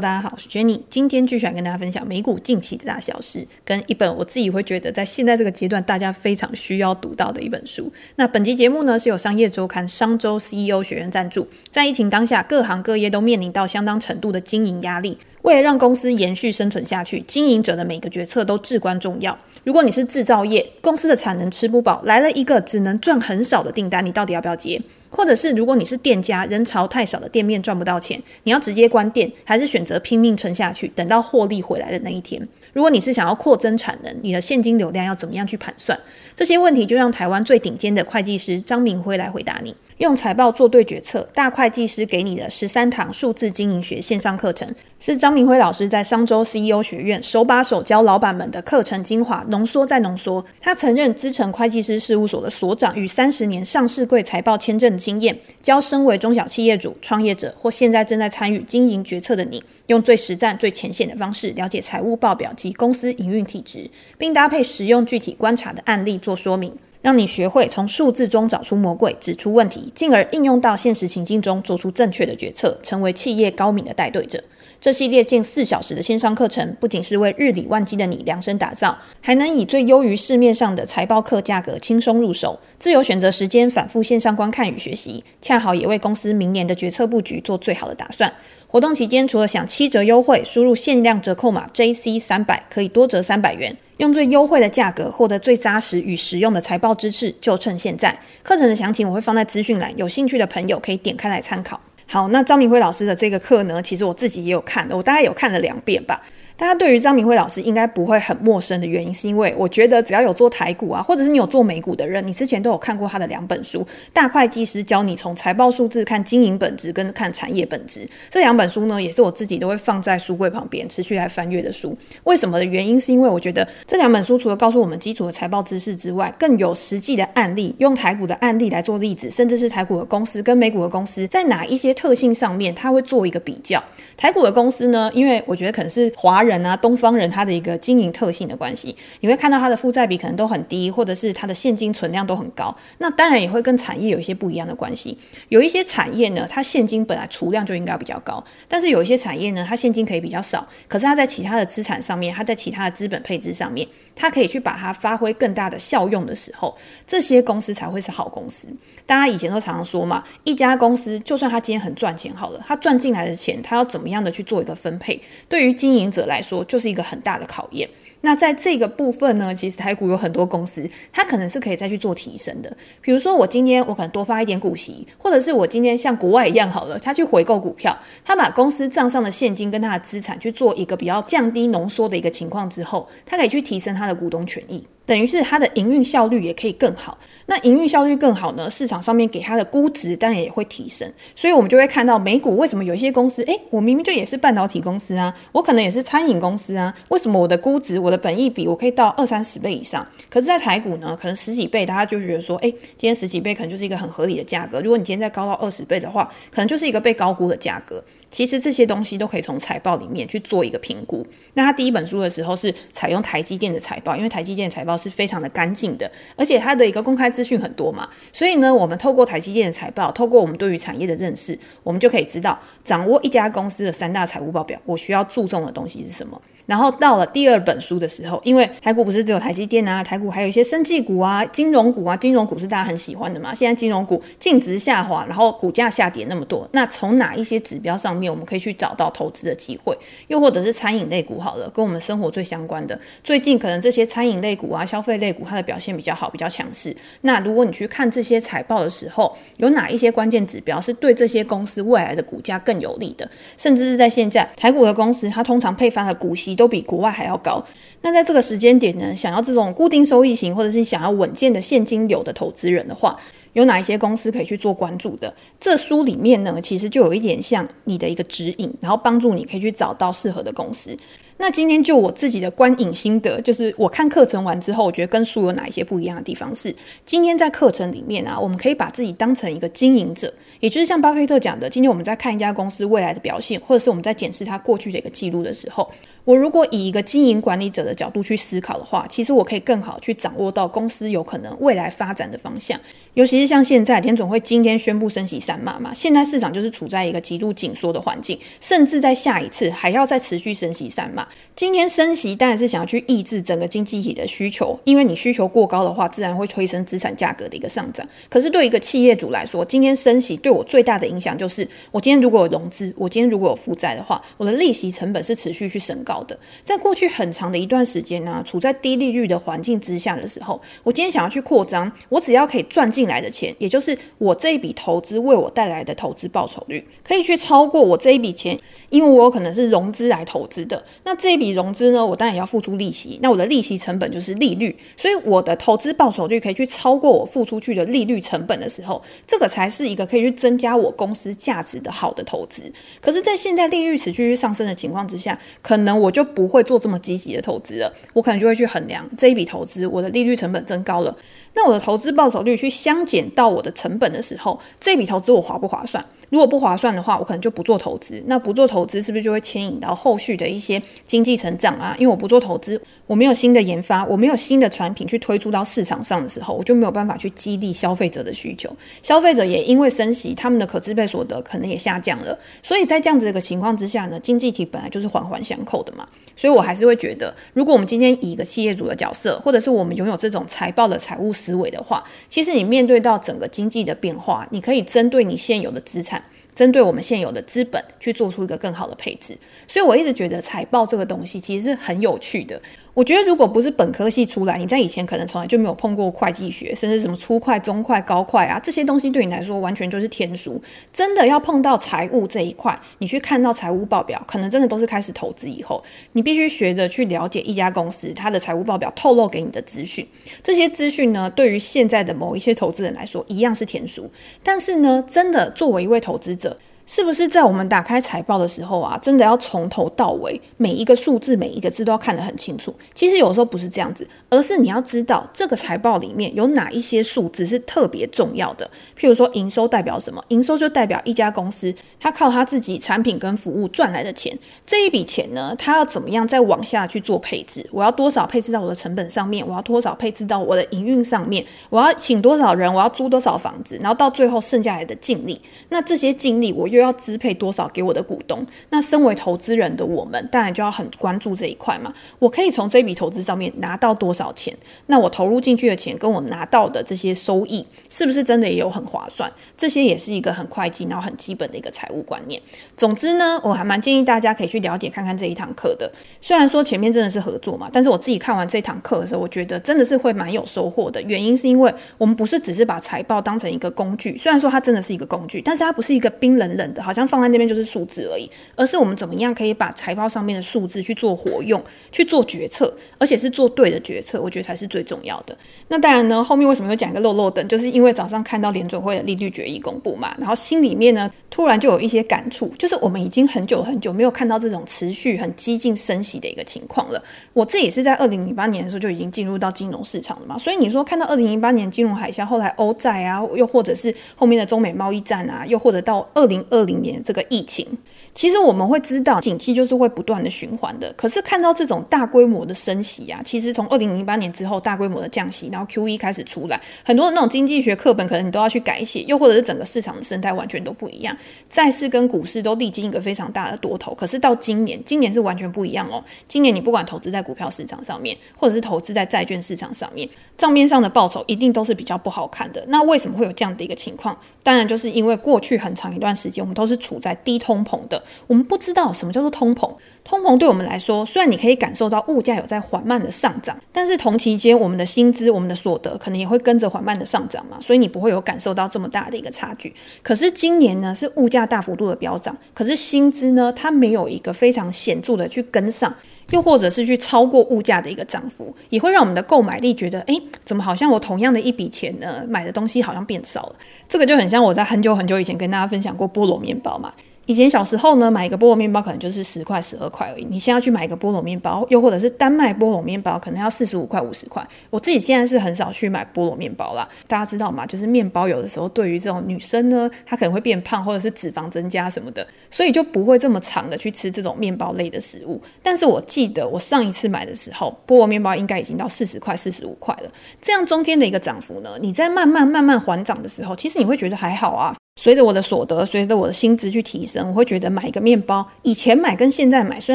大家好，我是 Jenny，今天继续来跟大家分享美股近期的大小事，跟一本我自己会觉得在现在这个阶段大家非常需要读到的一本书。那本集节目呢是由商业周刊商周 CEO 学院赞助，在疫情当下，各行各业都面临到相当程度的经营压力。为了让公司延续生存下去，经营者的每个决策都至关重要。如果你是制造业，公司的产能吃不饱，来了一个只能赚很少的订单，你到底要不要接？或者是如果你是店家，人潮太少的店面赚不到钱，你要直接关店，还是选择拼命撑下去，等到获利回来的那一天？如果你是想要扩增产能，你的现金流量要怎么样去盘算？这些问题就让台湾最顶尖的会计师张明辉来回答你。用财报做对决策，大会计师给你的十三堂数字经营学线上课程，是张明辉老师在商周 CEO 学院手把手教老板们的课程精华，浓缩再浓缩。他曾任资诚会计师事务所的所长，与三十年上市柜财报签证经验，教身为中小企业主、创业者或现在正在参与经营决策的你，用最实战、最浅显的方式了解财务报表及公司营运体制，并搭配实用具体观察的案例做说明。让你学会从数字中找出魔鬼，指出问题，进而应用到现实情境中，做出正确的决策，成为企业高明的带队者。这系列近四小时的线上课程，不仅是为日理万机的你量身打造，还能以最优于市面上的财报课价格轻松入手，自由选择时间，反复线上观看与学习，恰好也为公司明年的决策布局做最好的打算。活动期间，除了享七折优惠，输入限量折扣码 JC 三百，可以多折三百元。用最优惠的价格获得最扎实与实用的财报知识，就趁现在！课程的详情我会放在资讯栏，有兴趣的朋友可以点开来参考。好，那张明辉老师的这个课呢，其实我自己也有看的，我大概有看了两遍吧。大家对于张明辉老师应该不会很陌生的原因，是因为我觉得只要有做台股啊，或者是你有做美股的人，你之前都有看过他的两本书，《大会计师教你从财报数字看经营本质跟看产业本质》。这两本书呢，也是我自己都会放在书柜旁边持续来翻阅的书。为什么的原因，是因为我觉得这两本书除了告诉我们基础的财报知识之外，更有实际的案例，用台股的案例来做例子，甚至是台股的公司跟美股的公司在哪一些特性上面，他会做一个比较。台股的公司呢，因为我觉得可能是华人人啊、东方人。他的一个经营特性的关系，你会看到他的负债比可能都很低，或者是他的现金存量都很高。那当然也会跟产业有一些不一样的关系。有一些产业呢，它现金本来储量就应该比较高，但是有一些产业呢，它现金可以比较少，可是它在其他的资产上面，它在其他的资本配置上面，它可以去把它发挥更大的效用的时候，这些公司才会是好公司。大家以前都常常说嘛，一家公司就算它今天很赚钱好了，它赚进来的钱，它要怎么样的去做一个分配，对于经营者来说，就是一个很大的考验。那在这个部分呢，其实台股有很多公司，它可能是可以再去做提升的。比如说，我今天我可能多发一点股息，或者是我今天像国外一样好了，他去回购股票，他把公司账上的现金跟他的资产去做一个比较降低浓缩的一个情况之后，他可以去提升他的股东权益。等于是它的营运效率也可以更好，那营运效率更好呢，市场上面给它的估值当然也会提升，所以我们就会看到美股为什么有一些公司，诶，我明明就也是半导体公司啊，我可能也是餐饮公司啊，为什么我的估值、我的本益比我可以到二三十倍以上？可是，在台股呢，可能十几倍，大家就觉得说，诶，今天十几倍可能就是一个很合理的价格。如果你今天再高到二十倍的话，可能就是一个被高估的价格。其实这些东西都可以从财报里面去做一个评估。那他第一本书的时候是采用台积电的财报，因为台积电的财报是非常的干净。的，而且它的一个公开资讯很多嘛，所以呢，我们透过台积电的财报，透过我们对于产业的认识，我们就可以知道掌握一家公司的三大财务报表，我需要注重的东西是什么。然后到了第二本书的时候，因为台股不是只有台积电啊，台股还有一些生技股啊、金融股啊，金融股是大家很喜欢的嘛。现在金融股净值下滑，然后股价下跌那么多，那从哪一些指标上面我们可以去找到投资的机会？又或者是餐饮类股好了，跟我们生活最相关的，最近可能这些餐饮类股啊、消费类股它的。表现比较好，比较强势。那如果你去看这些财报的时候，有哪一些关键指标是对这些公司未来的股价更有利的？甚至是在现在台股的公司，它通常配发的股息都比国外还要高。那在这个时间点呢，想要这种固定收益型，或者是想要稳健的现金流的投资人的话，有哪一些公司可以去做关注的？这书里面呢，其实就有一点像你的一个指引，然后帮助你可以去找到适合的公司。那今天就我自己的观影心得，就是我看课程完之后，我觉得跟书有哪一些不一样的地方是，今天在课程里面啊，我们可以把自己当成一个经营者，也就是像巴菲特讲的，今天我们在看一家公司未来的表现，或者是我们在检视它过去的一个记录的时候。我如果以一个经营管理者的角度去思考的话，其实我可以更好去掌握到公司有可能未来发展的方向。尤其是像现在联总会今天宣布升息三码嘛，现在市场就是处在一个极度紧缩的环境，甚至在下一次还要再持续升息三码。今天升息当然是想要去抑制整个经济体的需求，因为你需求过高的话，自然会推升资产价格的一个上涨。可是对一个企业主来说，今天升息对我最大的影响就是，我今天如果有融资，我今天如果有负债的话，我的利息成本是持续去升高的。在过去很长的一段时间呢、处在低利率的环境之下的时候，我今天想要去扩张，我只要可以赚进来的钱，也就是我这一笔投资为我带来的投资报酬率，可以去超过我这一笔钱，因为我有可能是融资来投资的。那这一笔融资呢，我当然也要付出利息，那我的利息成本就是利率，所以我的投资报酬率可以去超过我付出去的利率成本的时候，这个才是一个可以去增加我公司价值的好的投资。可是，在现在利率持续上升的情况之下，可能我就不会做这么积极的投资了，我可能就会去衡量这一笔投资，我的利率成本增高了。那我的投资报酬率去相减到我的成本的时候，这笔投资我划不划算？如果不划算的话，我可能就不做投资。那不做投资，是不是就会牵引到后续的一些经济成长啊？因为我不做投资，我没有新的研发，我没有新的产品去推出到市场上的时候，我就没有办法去激励消费者的需求。消费者也因为升息，他们的可支配所得可能也下降了。所以在这样子的一个情况之下呢，经济体本来就是环环相扣的嘛。所以我还是会觉得，如果我们今天以一个企业主的角色，或者是我们拥有这种财报的财务思维的话，其实你面对到整个经济的变化，你可以针对你现有的资产，针对我们现有的资本去做出一个更好的配置。所以我一直觉得财报这个东西其实是很有趣的。我觉得，如果不是本科系出来，你在以前可能从来就没有碰过会计学，甚至什么初会、中会、高会啊，这些东西对你来说完全就是天书。真的要碰到财务这一块，你去看到财务报表，可能真的都是开始投资以后，你必须学着去了解一家公司它的财务报表透露给你的资讯。这些资讯呢，对于现在的某一些投资人来说，一样是天书。但是呢，真的作为一位投资者，是不是在我们打开财报的时候啊，真的要从头到尾每一个数字、每一个字都要看得很清楚？其实有时候不是这样子，而是你要知道这个财报里面有哪一些数字是特别重要的。譬如说，营收代表什么？营收就代表一家公司它靠它自己产品跟服务赚来的钱。这一笔钱呢，它要怎么样再往下去做配置？我要多少配置到我的成本上面？我要多少配置到我的营运上面？我要请多少人？我要租多少房子？然后到最后剩下来的净利，那这些净利我要支配多少给我的股东？那身为投资人的我们，当然就要很关注这一块嘛。我可以从这笔投资上面拿到多少钱？那我投入进去的钱跟我拿到的这些收益，是不是真的也有很划算？这些也是一个很会计，然后很基本的一个财务观念。总之呢，我还蛮建议大家可以去了解看看这一堂课的。虽然说前面真的是合作嘛，但是我自己看完这堂课的时候，我觉得真的是会蛮有收获的。原因是因为我们不是只是把财报当成一个工具，虽然说它真的是一个工具，但是它不是一个冰冷冷好像。放在那边就是数字而已，而是我们怎么样可以把财报上面的数字去做活用，去做决策，而且是做对的决策，我觉得才是最重要的。那当然呢，后面为什么又讲一个漏漏等，就是因为早上看到联准会的利率决议公布嘛，然后心里面呢突然就有一些感触，就是我们已经很久很久没有看到这种持续很激进升息的一个情况了。我自己是在二零零八年的时候就已经进入到金融市场了嘛，所以你说看到二零零八年金融海啸，后来欧债啊，又或者是后面的中美贸易战啊，又或者到二零二零年。这个疫情，其实我们会知道，景气就是会不断的循环的。可是看到这种大规模的升息啊，其实从二零零八年之后大规模的降息，然后 QE 开始出来，很多的那种经济学课本可能你都要去改写，又或者是整个市场的生态完全都不一样。债市跟股市都历经一个非常大的多头，可是到今年，今年是完全不一样哦。今年你不管投资在股票市场上面，或者是投资在债券市场上面，账面上的报酬一定都是比较不好看的。那为什么会有这样的一个情况？当然就是因为过去很长一段时间，我们都是处在低通膨的，我们不知道什么叫做通膨。通膨对我们来说，虽然你可以感受到物价有在缓慢的上涨，但是同期间我们的薪资、我们的所得可能也会跟着缓慢的上涨嘛，所以你不会有感受到这么大的一个差距。可是今年呢，是物价大幅度的飙涨，可是薪资呢，它没有一个非常显著的去跟上。又或者是去超过物价的一个涨幅，也会让我们的购买力觉得，诶，怎么好像我同样的一笔钱呢，买的东西好像变少了。这个就很像我在很久很久以前跟大家分享过菠萝面包嘛。以前小时候呢，买一个菠萝面包可能就是十块、十二块而已。你现在去买一个菠萝面包，又或者是单卖菠萝面包，可能要四十五块、五十块。我自己现在是很少去买菠萝面包啦。大家知道吗？就是面包有的时候对于这种女生呢，她可能会变胖，或者是脂肪增加什么的，所以就不会这么常的去吃这种面包类的食物。但是我记得我上一次买的时候，菠萝面包应该已经到四十块、四十五块了。这样中间的一个涨幅呢，你在慢慢慢慢缓涨的时候，其实你会觉得还好啊。随着我的所得，随着我的薪资去提升，我会觉得买一个面包，以前买跟现在买虽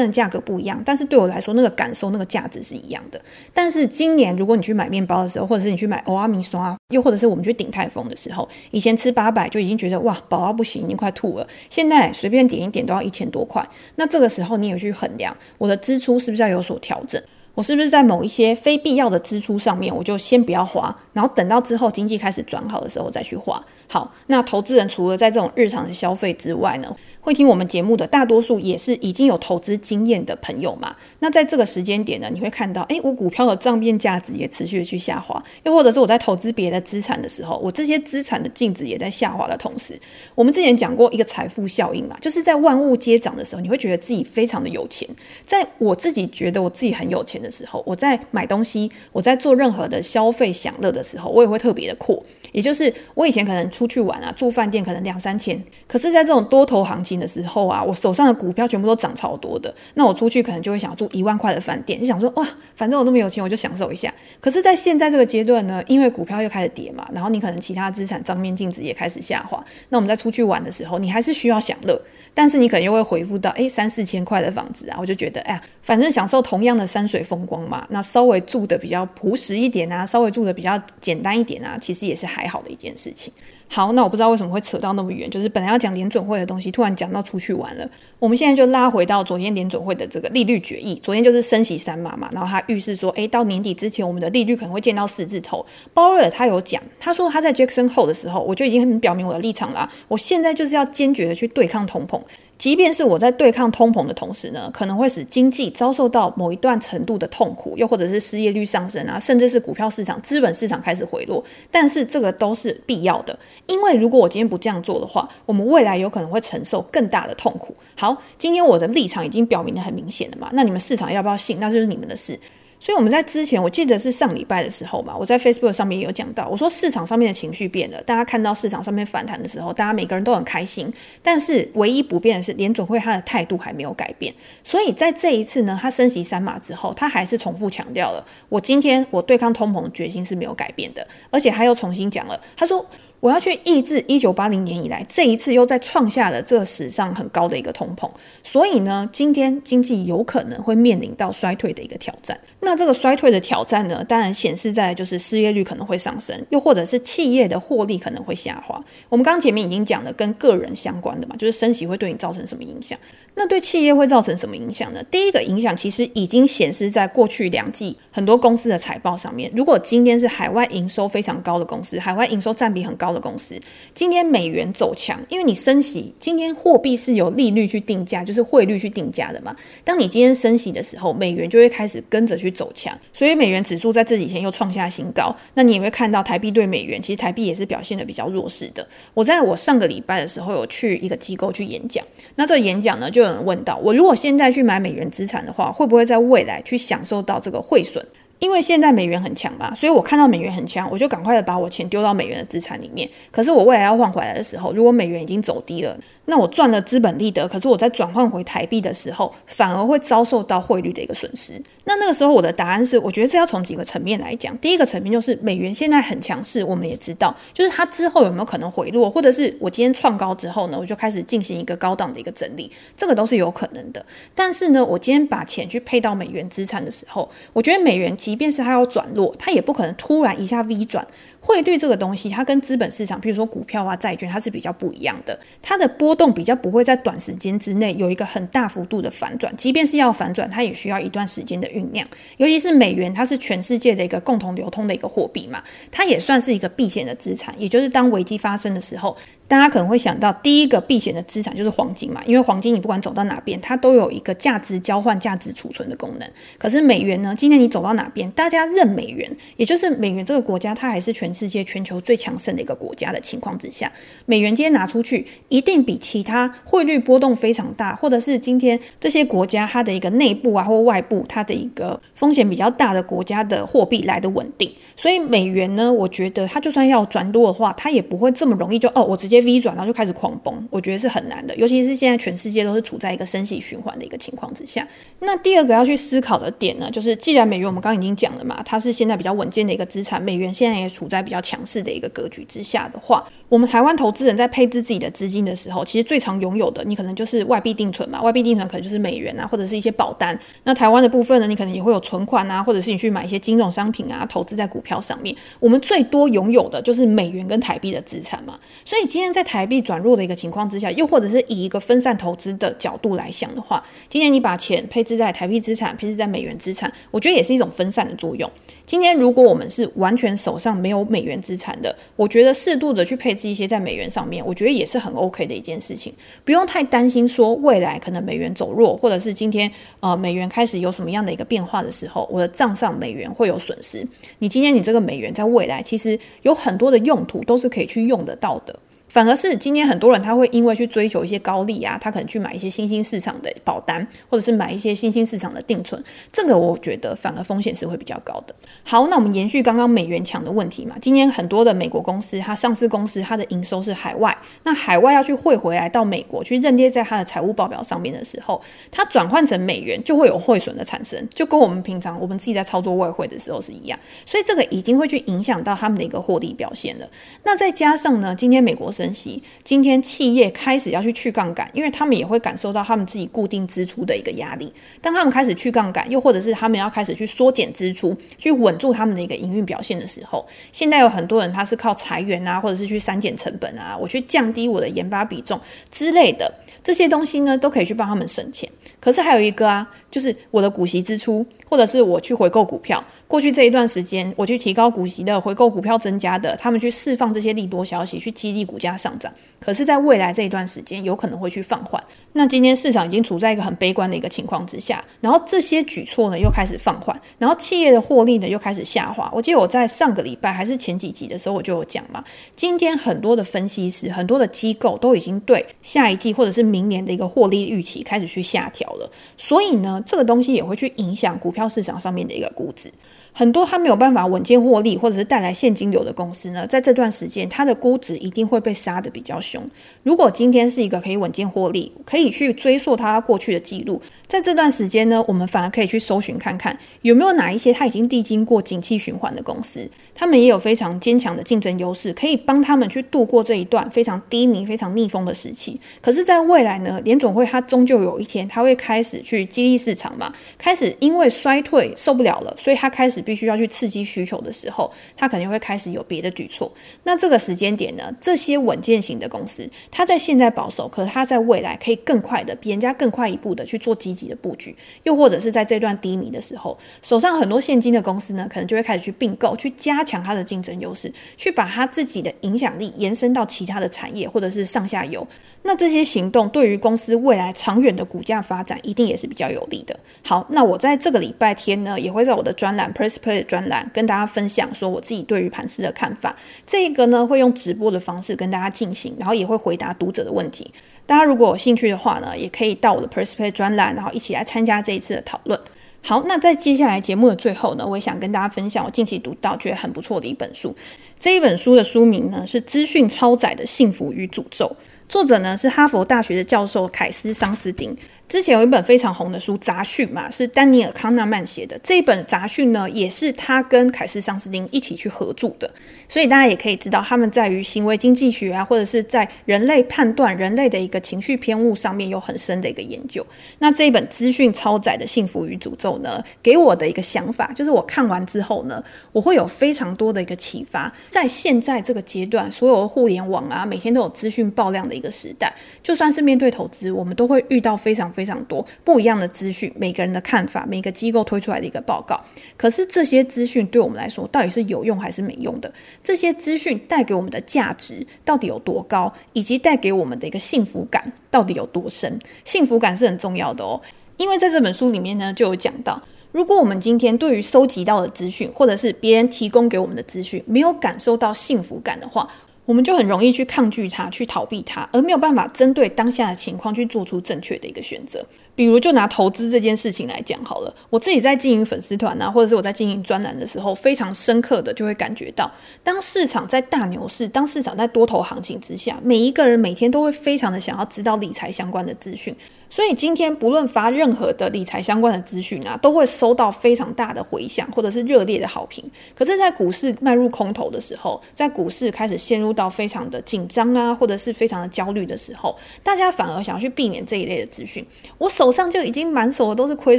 然价格不一样，但是对我来说那个感受、那个价值是一样的。但是今年如果你去买面包的时候，或者是你去买欧阿米刷，又或者是我们去鼎泰丰的时候，以前吃八百就已经觉得哇饱到不行，已经快吐了。现在随便点一点都要一千多块，那这个时候你也去衡量我的支出是不是要有所调整。我是不是在某一些非必要的支出上面，我就先不要花，然后等到之后经济开始转好的时候再去花？好，那投资人除了在这种日常的消费之外呢，会听我们节目的大多数也是已经有投资经验的朋友嘛？那在这个时间点呢，你会看到，诶，我股票的账面价值也持续的去下滑，又或者是我在投资别的资产的时候，我这些资产的净值也在下滑的同时，我们之前讲过一个财富效应嘛，就是在万物皆涨的时候，你会觉得自己非常的有钱。在我自己觉得我自己很有钱的时候，我在买东西，我在做任何的消费享乐的时候，我也会特别的阔。也就是我以前可能出去玩啊，住饭店可能两三千，可是在这种多头行情的时候啊，我手上的股票全部都涨超多的，那我出去可能就会想要住一万块的饭店，就想说哇，反正我那么有钱，我就享受一下。可是，在现在这个阶段呢，因为股票又开始跌嘛，然后你可能其他资产账面净值也开始下滑，那我们在出去玩的时候，你还是需要享乐，但是你可能又会回复到哎三四千块的房子啊，我就觉得哎呀，反正享受同样的山水风光嘛，那稍微住的比较朴实一点啊，稍微住的比较简单一点啊，其实也是还。好的一件事情。好，那我不知道为什么会扯到那么远，就是本来要讲联准会的东西，突然讲到出去玩了。我们现在就拉回到昨天联准会的这个利率决议，昨天就是升息三码嘛，然后他预示说，诶，到年底之前，我们的利率可能会见到四字头。鲍威尔他有讲，他说他在 Jackson Hole 的时候，我就已经很表明我的立场啦，我现在就是要坚决的去对抗通膨。即便是我在对抗通膨的同时呢，可能会使经济遭受到某一段程度的痛苦，又或者是失业率上升啊，甚至是股票市场、资本市场开始回落。但是这个都是必要的，因为如果我今天不这样做的话，我们未来有可能会承受更大的痛苦。好，今天我的立场已经表明得很明显了嘛，那你们市场要不要信，那就是你们的事。所以我们在之前，我记得是上礼拜的时候嘛，我在 Facebook 上面有讲到，我说市场上面的情绪变了，大家看到市场上面反弹的时候，大家每个人都很开心，但是唯一不变的是联准会他的态度还没有改变。所以在这一次呢，他升息三码之后，他还是重复强调了，我今天我对抗通膨的决心是没有改变的，而且他又重新讲了，他说。我要去抑制一九八零年以来这一次又再创下了这史上很高的一个通膨，所以呢，今天经济有可能会面临到衰退的一个挑战。那这个衰退的挑战呢，当然显示在就是失业率可能会上升，又或者是企业的获利可能会下滑。我们刚前面已经讲了跟个人相关的嘛，就是升息会对你造成什么影响？那对企业会造成什么影响呢？第一个影响其实已经显示在过去两季很多公司的财报上面。如果今天是海外营收非常高的公司，海外营收占比很高。高的公司，今天美元走强，因为你升息，今天货币是由利率去定价，就是汇率去定价的嘛。当你今天升息的时候，美元就会开始跟着去走强，所以美元指数在这几天又创下新高。那你也会看到台币对美元，其实台币也是表现得比较弱势的。我在我上个礼拜的时候有去一个机构去演讲，那这演讲呢，就有人问到我，如果现在去买美元资产的话，会不会在未来去享受到这个汇损？因为现在美元很强嘛，所以我看到美元很强，我就赶快的把我钱丢到美元的资产里面。可是我未来要换回来的时候，如果美元已经走低了，那我赚了资本利得，可是我在转换回台币的时候，反而会遭受到汇率的一个损失。那那个时候我的答案是，我觉得这要从几个层面来讲。第一个层面就是美元现在很强势，我们也知道，就是它之后有没有可能回落，或者是我今天创高之后呢，我就开始进行一个高档的一个整理，这个都是有可能的。但是呢，我今天把钱去配到美元资产的时候，我觉得美元即便是它要转弱，它也不可能突然一下 V 转。汇率这个东西，它跟资本市场，比如说股票啊、债券，它是比较不一样的。它的波动比较不会在短时间之内有一个很大幅度的反转，即便是要反转，它也需要一段时间的酝酿。尤其是美元，它是全世界的一个共同流通的一个货币嘛，它也算是一个避险的资产。也就是当危机发生的时候，大家可能会想到第一个避险的资产就是黄金嘛，因为黄金你不管走到哪边，它都有一个价值交换、价值储存的功能。可是美元呢？今天你走到哪边，大家认美元，也就是美元这个国家，它还是全世界全球最强盛的一个国家的情况之下，美元今天拿出去，一定比其他汇率波动非常大，或者是今天这些国家它的一个内部啊或外部它的一个风险比较大的国家的货币来的稳定。所以美元呢，我觉得它就算要转多的话，它也不会这么容易就哦，我直接 V 转，然后就开始狂崩。我觉得是很难的，尤其是现在全世界都是处在一个升息循环的一个情况之下。那第二个要去思考的点呢，就是既然美元我们刚刚已经讲了嘛，它是现在比较稳健的一个资产，美元现在也处在比较强势的一个格局之下的话，我们台湾投资人在配置自己的资金的时候，其实最常拥有的，你可能就是外币定存嘛，外币定存可能就是美元啊，或者是一些保单。那台湾的部分呢，你可能也会有存款啊，或者是你去买一些金融商品啊，投资在股票上面。我们最多拥有的就是美元跟台币的资产嘛，所以今天在台币转弱的一个情况之下，又或者是以一个分散投资的角度来想的话，今天你把钱配置在台币资产，配置在美元资产，我觉得也是一种分散的作用。今天如果我们是完全手上没有美元资产的，我觉得适度的去配置一些在美元上面，我觉得也是很 OK 的一件事情，不用太担心说未来可能美元走弱，或者是今天呃美元开始有什么样的一个变化的时候，我的账上美元会有损失。你今天你这个美元在未来其实有很多的用途都是可以去用得到的。反而是今天很多人他会因为去追求一些高利啊，他可能去买一些新兴市场的保单，或者是买一些新兴市场的定存，这个我觉得反而风险是会比较高的。好，那我们延续刚刚美元强的问题嘛，今天很多的美国公司，它上市公司它的营收是海外，那海外要去汇回来到美国去认列在它的财务报表上面的时候，它转换成美元就会有汇损的产生，就跟我们平常我们自己在操作外汇的时候是一样，所以这个已经会去影响到他们的一个获利表现了。那再加上呢，今天美国是分析今天企业开始要去去杠杆，因为他们也会感受到他们自己固定支出的一个压力。当他们开始去杠杆，又或者是他们要开始去缩减支出，去稳住他们的一个营运表现的时候，现在有很多人他是靠裁员啊，或者是去删减成本啊，我去降低我的研发比重之类的这些东西呢，都可以去帮他们省钱。可是还有一个啊，就是我的股息支出，或者是我去回购股票。过去这一段时间，我去提高股息的回购股票增加的，他们去释放这些利多消息，去激励股价上涨。可是，在未来这一段时间，有可能会去放缓。那今天市场已经处在一个很悲观的一个情况之下，然后这些举措呢又开始放缓，然后企业的获利呢又开始下滑。我记得我在上个礼拜还是前几集的时候，我就有讲嘛，今天很多的分析师、很多的机构都已经对下一季或者是明年的一个获利预期开始去下调了。所以呢，这个东西也会去影响股票市场上面的一个估值。很多它没有办法稳健获利，或者是带来现金流的公司呢，在这段时间，它的估值一定会被杀得比较凶。如果今天是一个可以稳健获利，可以去追溯它过去的记录。在这段时间呢，我们反而可以去搜寻看看有没有哪一些它已经历经过景气循环的公司，他们也有非常坚强的竞争优势，可以帮他们去度过这一段非常低迷、非常逆风的时期。可是，在未来呢，联总会它终究有一天，它会开始去激励市场嘛，开始因为衰退受不了了，所以它开始必须要去刺激需求的时候，它肯定会开始有别的举措。那这个时间点呢，这些稳健型的公司，它在现在保守，可是它在未来可以更快的，比人家更快一步的去做积极的布局，又或者是在这段低迷的时候，手上很多现金的公司呢，可能就会开始去并购，去加强它的竞争优势，去把它自己的影响力延伸到其他的产业或者是上下游。那这些行动对于公司未来长远的股价发展，一定也是比较有利的。好，那我在这个礼拜天呢，也会在我的专栏的专栏跟大家分享说我自己对于盘势的看法。这个呢，会用直播的方式跟大家进行，然后也会回答读者的问题。大家如果有兴趣的话呢，也可以到我的 Perspect 专栏，然后一起来参加这一次的讨论。好，那在接下来节目的最后呢，我也想跟大家分享我近期读到觉得很不错的一本书。这一本书的书名呢是《资讯超载的幸福与诅咒》，作者呢是哈佛大学的教授凯斯桑斯丁。之前有一本非常红的书《杂讯》嘛，是丹尼尔康纳曼写的。这一本《杂讯》呢，也是他跟凯斯桑斯丁一起去合著的。所以大家也可以知道，他们在于行为经济学啊，或者是在人类判断人类的一个情绪偏误上面有很深的一个研究。那这一本资讯超载的幸福与诅咒呢，给我的一个想法就是，我看完之后呢，我会有非常多的一个启发。在现在这个阶段，所有互联网啊，每天都有资讯爆量的一个时代，就算是面对投资，我们都会遇到非常。非常多不一样的资讯，每个人的看法，每个机构推出来的一个报告。可是这些资讯对我们来说，到底是有用还是没用的？这些资讯带给我们的价值到底有多高，以及带给我们的一个幸福感到底有多深？幸福感是很重要的哦，因为在这本书里面呢，就有讲到。如果我们今天对于收集到的资讯，或者是别人提供给我们的资讯，没有感受到幸福感的话，我们就很容易去抗拒它，去逃避它，而没有办法针对当下的情况去做出正确的一个选择。比如，就拿投资这件事情来讲好了，我自己在经营粉丝团啊，或者是我在经营专栏的时候，非常深刻的就会感觉到，当市场在大牛市，当市场在多头行情之下，每一个人每天都会非常的想要知道理财相关的资讯。所以今天不论发任何的理财相关的资讯啊，都会收到非常大的回响，或者是热烈的好评。可是，在股市迈入空头的时候，在股市开始陷入到非常的紧张啊，或者是非常的焦虑的时候，大家反而想要去避免这一类的资讯。我手手上就已经满手的都是亏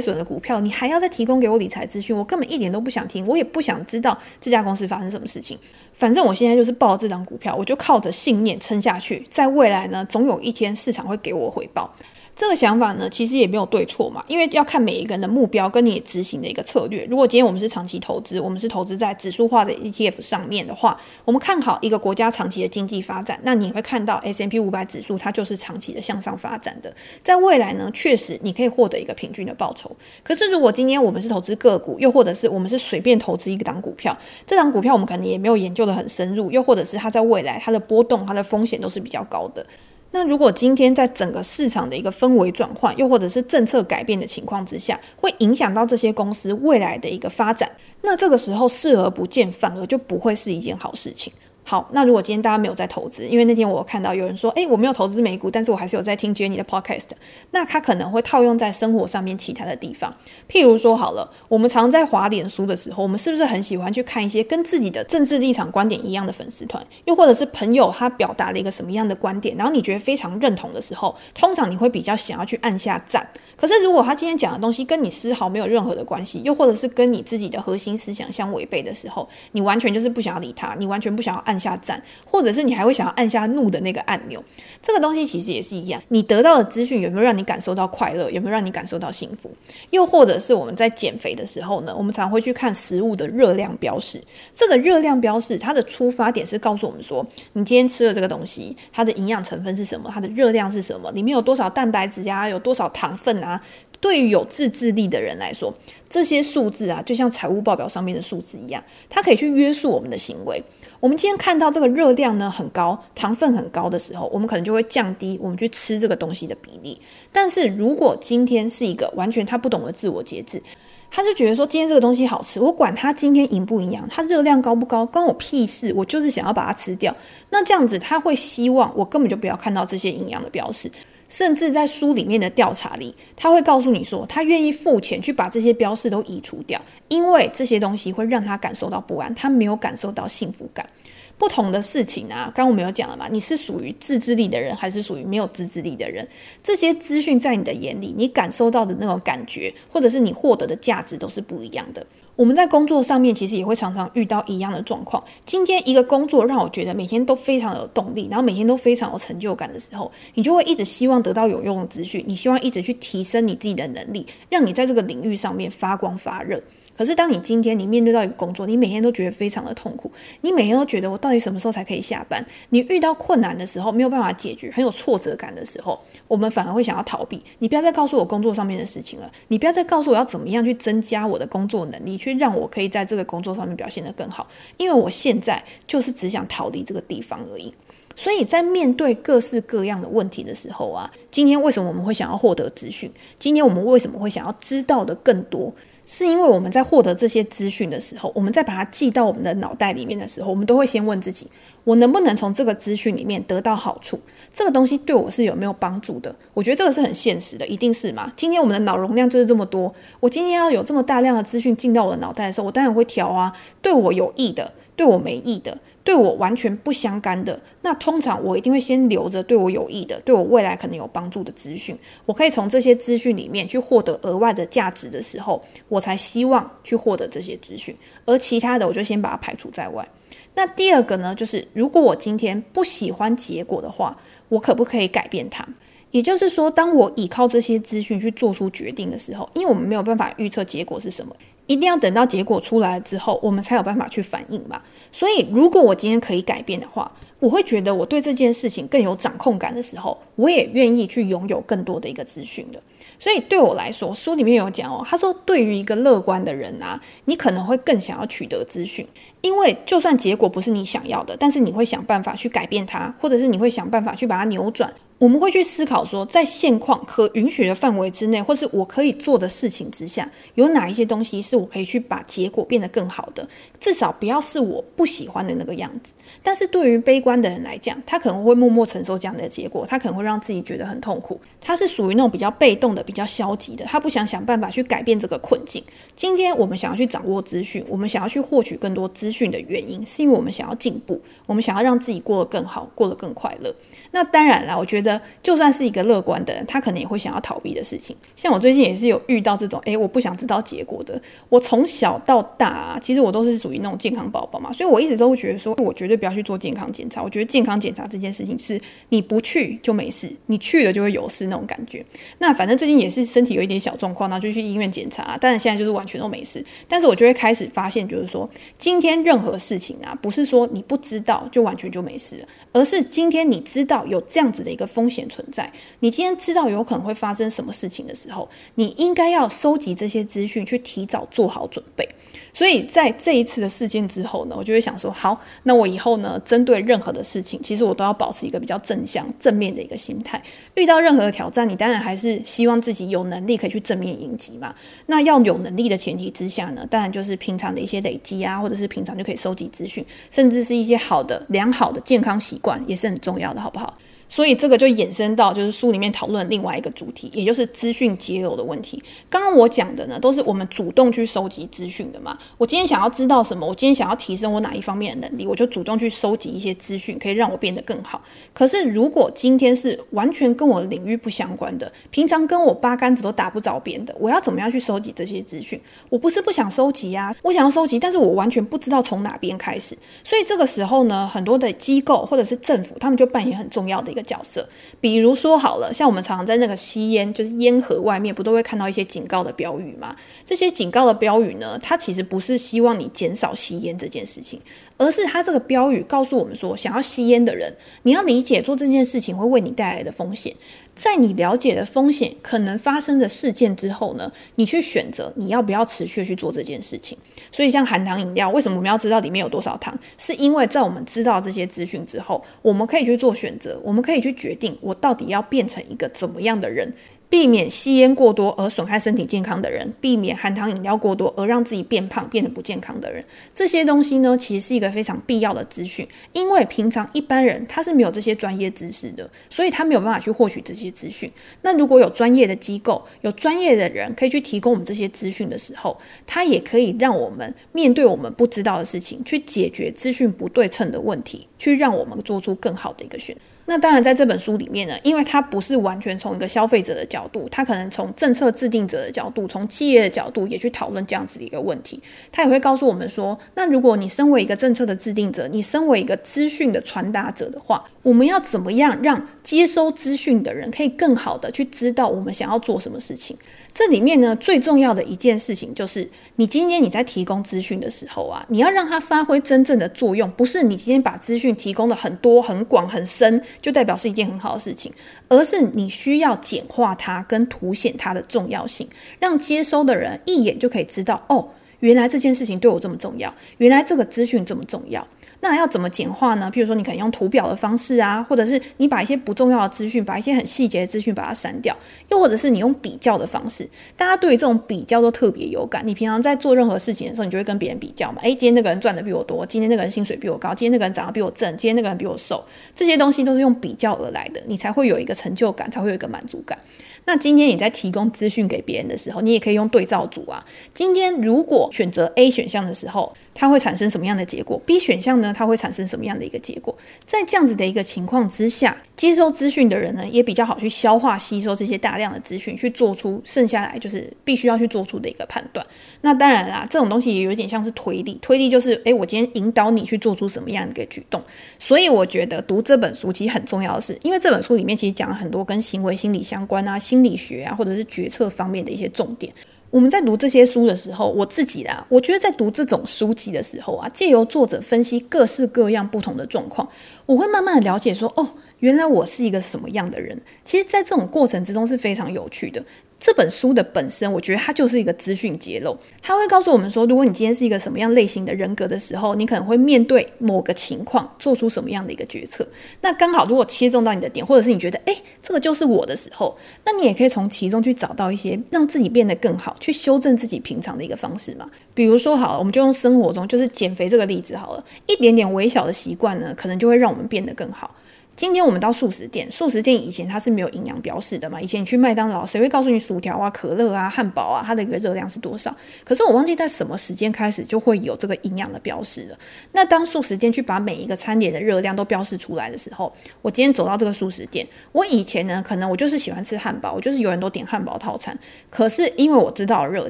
损的股票，你还要再提供给我理财资讯，我根本一点都不想听，我也不想知道这家公司发生什么事情。反正我现在就是抱这张股票，我就靠着信念撑下去，在未来呢，总有一天市场会给我回报。这个想法呢，其实也没有对错嘛，因为要看每一个人的目标跟你执行的一个策略。如果今天我们是长期投资，我们是投资在指数化的 ETF 上面的话，我们看好一个国家长期的经济发展，那你会看到 S&P 500指数它就是长期的向上发展的，在未来呢，确实你可以获得一个平均的报酬。可是如果今天我们是投资个股，又或者是我们是随便投资一个档股票，这档股票我们可能也没有研究得很深入，又或者是它在未来它的波动、它的风险都是比较高的。那如果今天在整个市场的一个氛围转换，又或者是政策改变的情况之下，会影响到这些公司未来的一个发展，那这个时候视而不见，反而就不会是一件好事情。好，那如果今天大家没有在投资，因为那天我看到有人说，诶，我没有投资美股，但是我还是有在听 Jenny 的 podcast，那他可能会套用在生活上面其他的地方，譬如说，好了，我们常在滑脸书的时候，我们是不是很喜欢去看一些跟自己的政治立场观点一样的粉丝团，又或者是朋友他表达了一个什么样的观点，然后你觉得非常认同的时候，通常你会比较想要去按下赞。可是如果他今天讲的东西跟你丝毫没有任何的关系，又或者是跟你自己的核心思想相违背的时候，你完全就是不想要理他，你完全不想要按下赞，或者是你还会想要按下怒的那个按钮。这个东西其实也是一样，你得到的资讯有没有让你感受到快乐，有没有让你感受到幸福？又或者是我们在减肥的时候呢，我们常会去看食物的热量标示。这个热量标示它的出发点是告诉我们说，你今天吃了这个东西，它的营养成分是什么？它的热量是什么？里面有多少蛋白质呀？有多少糖分啊？啊对于有自制力的人来说，这些数字啊，就像财务报表上面的数字一样，它可以去约束我们的行为。我们今天看到这个热量呢很高，糖分很高的时候，我们可能就会降低我们去吃这个东西的比例。但是如果今天是一个完全他不懂得自我节制，他就觉得说今天这个东西好吃，我管它今天营不营养，它热量高不高，关我屁事，我就是想要把它吃掉。那这样子他会希望我根本就不要看到这些营养的标识。甚至在书里面的调查里，他会告诉你说，他愿意付钱去把这些标示都移除掉，因为这些东西会让他感受到不安，他没有感受到幸福感。不同的事情啊，刚刚我们有讲了嘛，你是属于自制力的人，还是属于没有自制力的人？这些资讯在你的眼里，你感受到的那种感觉，或者是你获得的价值，都是不一样的。我们在工作上面其实也会常常遇到一样的状况。今天一个工作让我觉得每天都非常有动力，然后每天都非常有成就感的时候，你就会一直希望得到有用的资讯，你希望一直去提升你自己的能力，让你在这个领域上面发光发热。可是，当你今天你面对到一个工作，你每天都觉得非常的痛苦，你每天都觉得我到底什么时候才可以下班？你遇到困难的时候没有办法解决，很有挫折感的时候，我们反而会想要逃避。你不要再告诉我工作上面的事情了，你不要再告诉我要怎么样去增加我的工作能力，去让我可以在这个工作上面表现得更好。因为我现在就是只想逃离这个地方而已。所以在面对各式各样的问题的时候啊，今天为什么我们会想要获得资讯？今天我们为什么会想要知道的更多？是因为我们在获得这些资讯的时候，我们在把它记到我们的脑袋里面的时候，我们都会先问自己：我能不能从这个资讯里面得到好处？这个东西对我是有没有帮助的？我觉得这个是很现实的，一定是嘛？今天我们的脑容量就是这么多，我今天要有这么大量的资讯进到我的脑袋的时候，我当然会调啊，对我有益的，对我没益的。对我完全不相干的，那通常我一定会先留着对我有益的、对我未来可能有帮助的资讯。我可以从这些资讯里面去获得额外的价值的时候，我才希望去获得这些资讯。而其他的，我就先把它排除在外。那第二个呢，就是如果我今天不喜欢结果的话，我可不可以改变它？也就是说，当我依靠这些资讯去做出决定的时候，因为我们没有办法预测结果是什么，一定要等到结果出来之后，我们才有办法去反应嘛。所以，如果我今天可以改变的话，我会觉得我对这件事情更有掌控感的时候，我也愿意去拥有更多的一个资讯的。所以对我来说，书里面有讲哦，他说对于一个乐观的人啊，你可能会更想要取得资讯，因为就算结果不是你想要的，但是你会想办法去改变它，或者是你会想办法去把它扭转。我们会去思考说，在现况可允许的范围之内，或是我可以做的事情之下，有哪一些东西是我可以去把结果变得更好的，至少不要是我不喜欢的那个样子。但是对于悲观的人来讲，他可能会默默承受这样的结果，他可能会让自己觉得很痛苦。他是属于那种比较被动的、比较消极的，他不想想办法去改变这个困境。今天我们想要去掌握资讯，我们想要去获取更多资讯的原因，是因为我们想要进步，我们想要让自己过得更好，过得更快乐。那当然了，我觉得就算是一个乐观的人，他可能也会想要逃避的事情。像我最近也是有遇到这种，诶，我不想知道结果的。我从小到大啊，其实我都是属于那种健康宝宝嘛，所以我一直都会觉得说，我绝对不要去做健康检查。我觉得健康检查这件事情是你不去就没事，你去了就会有事那种感觉。那反正最近也是身体有一点小状况，然后就去医院检查，但是现在就是完全都没事。但是我就会开始发现，就是说今天任何事情啊，不是说你不知道就完全就没事，而是今天你知道。有这样子的一个风险存在，你今天知道有可能会发生什么事情的时候，你应该要收集这些资讯，去提早做好准备。所以在这一次的事件之后呢，我就会想说，好，那我以后呢，针对任何的事情，其实我都要保持一个比较正向、正面的一个心态。遇到任何的挑战，你当然还是希望自己有能力可以去正面迎击嘛。那要有能力的前提之下呢，当然就是平常的一些累积啊，或者是平常就可以收集资讯，甚至是一些好的、良好的健康习惯，管也是很重要的，好不好？所以这个就衍生到就是书里面讨论另外一个主题，也就是资讯节流的问题。刚刚我讲的呢，都是我们主动去收集资讯的嘛。我今天想要知道什么，我今天想要提升我哪一方面的能力，我就主动去收集一些资讯，可以让我变得更好。可是如果今天是完全跟我领域不相关的，平常跟我八竿子都打不着边的，我要怎么样去收集这些资讯？我不是不想收集啊，我想要收集，但是我完全不知道从哪边开始。所以这个时候呢，很多的机构或者是政府，他们就扮演很重要的角色，比如说好了，像我们常常在那个吸烟，就是烟盒外面，不都会看到一些警告的标语吗？这些警告的标语呢，它其实不是希望你减少吸烟这件事情，而是它这个标语告诉我们说，想要吸烟的人，你要理解做这件事情会为你带来的风险。在你了解的风险可能发生的事件之后呢，你去选择你要不要持续去做这件事情。所以，像含糖饮料，为什么我们要知道里面有多少糖？是因为在我们知道这些资讯之后，我们可以去做选择，我们可以去决定我到底要变成一个怎么样的人。避免吸烟过多而损害身体健康的人，避免含糖饮料过多而让自己变胖、变得不健康的人，这些东西呢，其实是一个非常必要的资讯。因为平常一般人他是没有这些专业知识的，所以他没有办法去获取这些资讯。那如果有专业的机构、有专业的人可以去提供我们这些资讯的时候，他也可以让我们面对我们不知道的事情，去解决资讯不对称的问题，去让我们做出更好的一个选择。那当然，在这本书里面呢，因为它不是完全从一个消费者的角度，它可能从政策制定者的角度，从企业的角度也去讨论这样子的一个问题。它也会告诉我们说，那如果你身为一个政策的制定者，你身为一个资讯的传达者的话，我们要怎么样让接收资讯的人可以更好的去知道我们想要做什么事情？这里面呢，最重要的一件事情就是，你今天你在提供资讯的时候啊，你要让它发挥真正的作用，不是你今天把资讯提供的很多、很广、很深。就代表是一件很好的事情，而是你需要简化它跟凸显它的重要性，让接收的人一眼就可以知道，哦，原来这件事情对我这么重要，原来这个资讯这么重要。那要怎么简化呢？譬如说，你可能用图表的方式啊，或者是你把一些不重要的资讯，把一些很细节的资讯把它删掉，又或者是你用比较的方式。大家对于这种比较都特别有感。你平常在做任何事情的时候，你就会跟别人比较嘛。诶，今天那个人赚的比我多，今天那个人薪水比我高，今天那个人长得比我正，今天那个人比我瘦，这些东西都是用比较而来的，你才会有一个成就感，才会有一个满足感。那今天你在提供资讯给别人的时候，你也可以用对照组啊。今天如果选择 A 选项的时候，它会产生什么样的结果？B 选项呢，它会产生什么样的一个结果？在这样子的一个情况之下，接收资讯的人呢，也比较好去消化吸收这些大量的资讯，去做出剩下来就是必须要去做出的一个判断。那当然啦，这种东西也有点像是推理，推理就是，诶，我今天引导你去做出什么样的一个举动。所以我觉得读这本书其实很重要的是，因为这本书里面其实讲了很多跟行为心理相关啊、心理学啊，或者是决策方面的一些重点。我们在读这些书的时候，我自己啦，我觉得在读这种书籍的时候啊，借由作者分析各式各样不同的状况，我会慢慢的了解说，哦，原来我是一个什么样的人。其实，在这种过程之中是非常有趣的。这本书的本身，我觉得它就是一个资讯揭露。它会告诉我们说，如果你今天是一个什么样类型的人格的时候，你可能会面对某个情况，做出什么样的一个决策。那刚好，如果切中到你的点，或者是你觉得，诶，这个就是我的时候，那你也可以从其中去找到一些让自己变得更好，去修正自己平常的一个方式嘛。比如说，好了，我们就用生活中就是减肥这个例子好了，一点点微小的习惯呢，可能就会让我们变得更好。今天我们到素食店，素食店以前它是没有营养标示的嘛？以前你去麦当劳，谁会告诉你薯条啊、可乐啊、汉堡啊，它的一个热量是多少？可是我忘记在什么时间开始就会有这个营养的标示了。那当素食店去把每一个餐点的热量都标示出来的时候，我今天走到这个素食店，我以前呢，可能我就是喜欢吃汉堡，我就是有人都点汉堡套餐。可是因为我知道热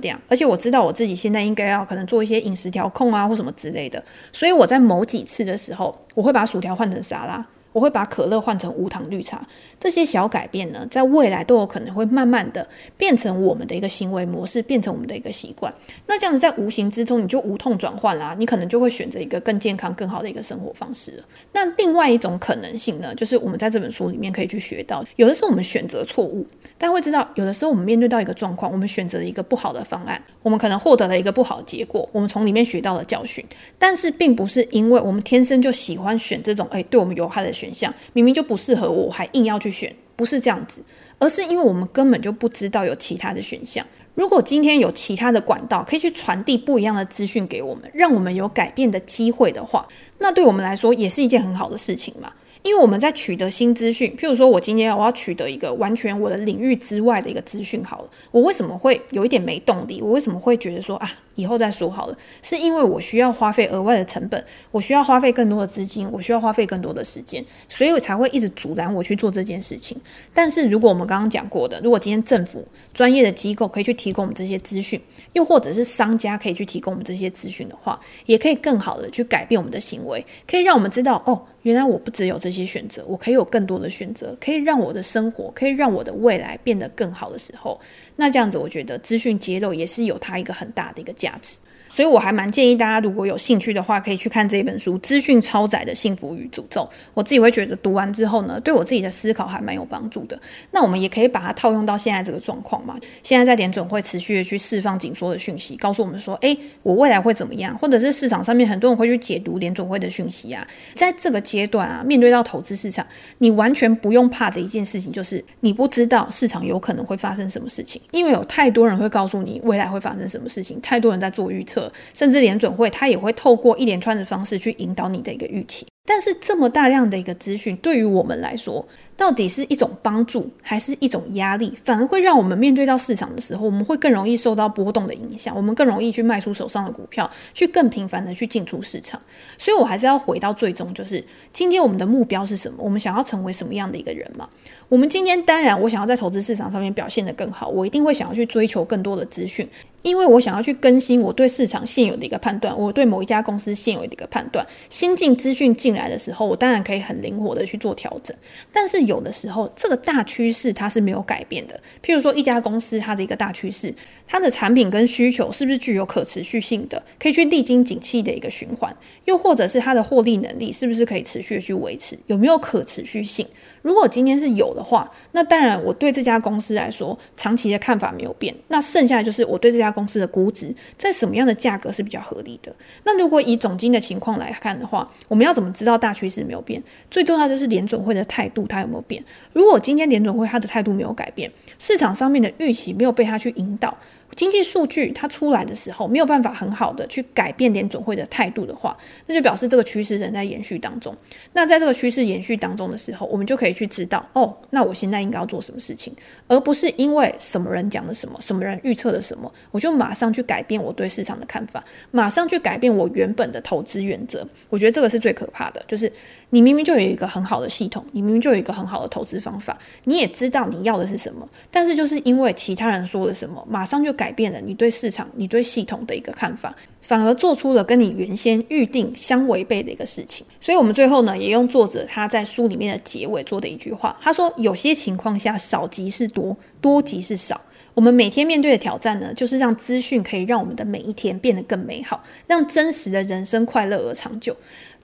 量，而且我知道我自己现在应该要可能做一些饮食调控啊，或什么之类的，所以我在某几次的时候，我会把薯条换成沙拉。我会把可乐换成无糖绿茶，这些小改变呢，在未来都有可能会慢慢的变成我们的一个行为模式，变成我们的一个习惯。那这样子在无形之中，你就无痛转换啦，你可能就会选择一个更健康、更好的一个生活方式。那另外一种可能性呢，就是我们在这本书里面可以去学到，有的时候我们选择错误，但会知道有的时候我们面对到一个状况，我们选择了一个不好的方案，我们可能获得了一个不好的结果，我们从里面学到了教训，但是并不是因为我们天生就喜欢选这种哎对我们有害的选选项，明明就不适合我，我还硬要去选，不是这样子，而是因为我们根本就不知道有其他的选项。如果今天有其他的管道可以去传递不一样的资讯给我们，让我们有改变的机会的话，那对我们来说也是一件很好的事情嘛。因为我们在取得新资讯，譬如说我今天我要取得一个完全我的领域之外的一个资讯，好了，我为什么会有一点没动力？我为什么会觉得说啊？以后再说好了，是因为我需要花费额外的成本，我需要花费更多的资金，我需要花费更多的时间，所以我才会一直阻拦我去做这件事情。但是如果我们刚刚讲过的，如果今天政府专业的机构可以去提供我们这些资讯，又或者是商家可以去提供我们这些资讯的话，也可以更好的去改变我们的行为，可以让我们知道哦，原来我不只有这些选择，我可以有更多的选择，可以让我的生活，可以让我的未来变得更好的时候。那这样子，我觉得资讯揭露也是有它一个很大的一个价值。所以我还蛮建议大家，如果有兴趣的话，可以去看这一本书《资讯超载的幸福与诅咒》。我自己会觉得读完之后呢，对我自己的思考还蛮有帮助的。那我们也可以把它套用到现在这个状况嘛。现在在联准会持续的去释放紧缩的讯息，告诉我们说，诶，我未来会怎么样？或者是市场上面很多人会去解读联准会的讯息啊。在这个阶段啊，面对到投资市场，你完全不用怕的一件事情就是，你不知道市场有可能会发生什么事情，因为有太多人会告诉你未来会发生什么事情，太多人在做预测。甚至联准会，它也会透过一连串的方式去引导你的一个预期。但是这么大量的一个资讯，对于我们来说，到底是一种帮助还是一种压力？反而会让我们面对到市场的时候，我们会更容易受到波动的影响，我们更容易去卖出手上的股票，去更频繁的去进出市场。所以，我还是要回到最终，就是今天我们的目标是什么？我们想要成为什么样的一个人嘛？我们今天当然，我想要在投资市场上面表现得更好，我一定会想要去追求更多的资讯，因为我想要去更新我对市场现有的一个判断，我对某一家公司现有的一个判断。新进资讯进来的时候，我当然可以很灵活的去做调整，但是。有的时候，这个大趋势它是没有改变的。譬如说，一家公司它的一个大趋势，它的产品跟需求是不是具有可持续性的，可以去历经景气的一个循环？又或者是它的获利能力是不是可以持续的去维持？有没有可持续性？如果今天是有的话，那当然我对这家公司来说，长期的看法没有变。那剩下的就是我对这家公司的估值，在什么样的价格是比较合理的？那如果以总金的情况来看的话，我们要怎么知道大趋势没有变？最重要就是联准会的态度，它有没有变？如果今天联准会它的态度没有改变，市场上面的预期没有被它去引导。经济数据它出来的时候没有办法很好的去改变联准会的态度的话，那就表示这个趋势仍在延续当中。那在这个趋势延续当中的时候，我们就可以去知道，哦，那我现在应该要做什么事情，而不是因为什么人讲了什么，什么人预测了什么，我就马上去改变我对市场的看法，马上去改变我原本的投资原则。我觉得这个是最可怕的，就是你明明就有一个很好的系统，你明明就有一个很好的投资方法，你也知道你要的是什么，但是就是因为其他人说了什么，马上就改。变了你对市场、你对系统的一个看法，反而做出了跟你原先预定相违背的一个事情。所以，我们最后呢，也用作者他在书里面的结尾做的一句话，他说：“有些情况下，少即是多，多即是少。我们每天面对的挑战呢，就是让资讯可以让我们的每一天变得更美好，让真实的人生快乐而长久。”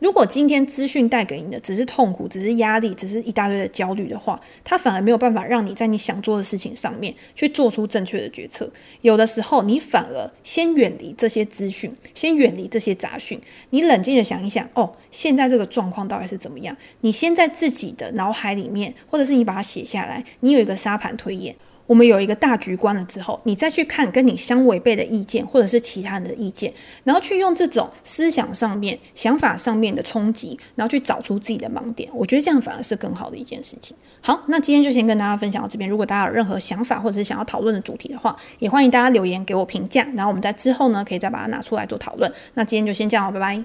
如果今天资讯带给你的只是痛苦，只是压力，只是一大堆的焦虑的话，它反而没有办法让你在你想做的事情上面去做出正确的决策。有的时候，你反而先远离这些资讯，先远离这些杂讯，你冷静的想一想，哦，现在这个状况到底是怎么样？你先在自己的脑海里面，或者是你把它写下来，你有一个沙盘推演。我们有一个大局观了之后，你再去看跟你相违背的意见，或者是其他人的意见，然后去用这种思想上面、想法上面的冲击，然后去找出自己的盲点。我觉得这样反而是更好的一件事情。好，那今天就先跟大家分享到这边。如果大家有任何想法，或者是想要讨论的主题的话，也欢迎大家留言给我评价，然后我们在之后呢，可以再把它拿出来做讨论。那今天就先这样，拜拜。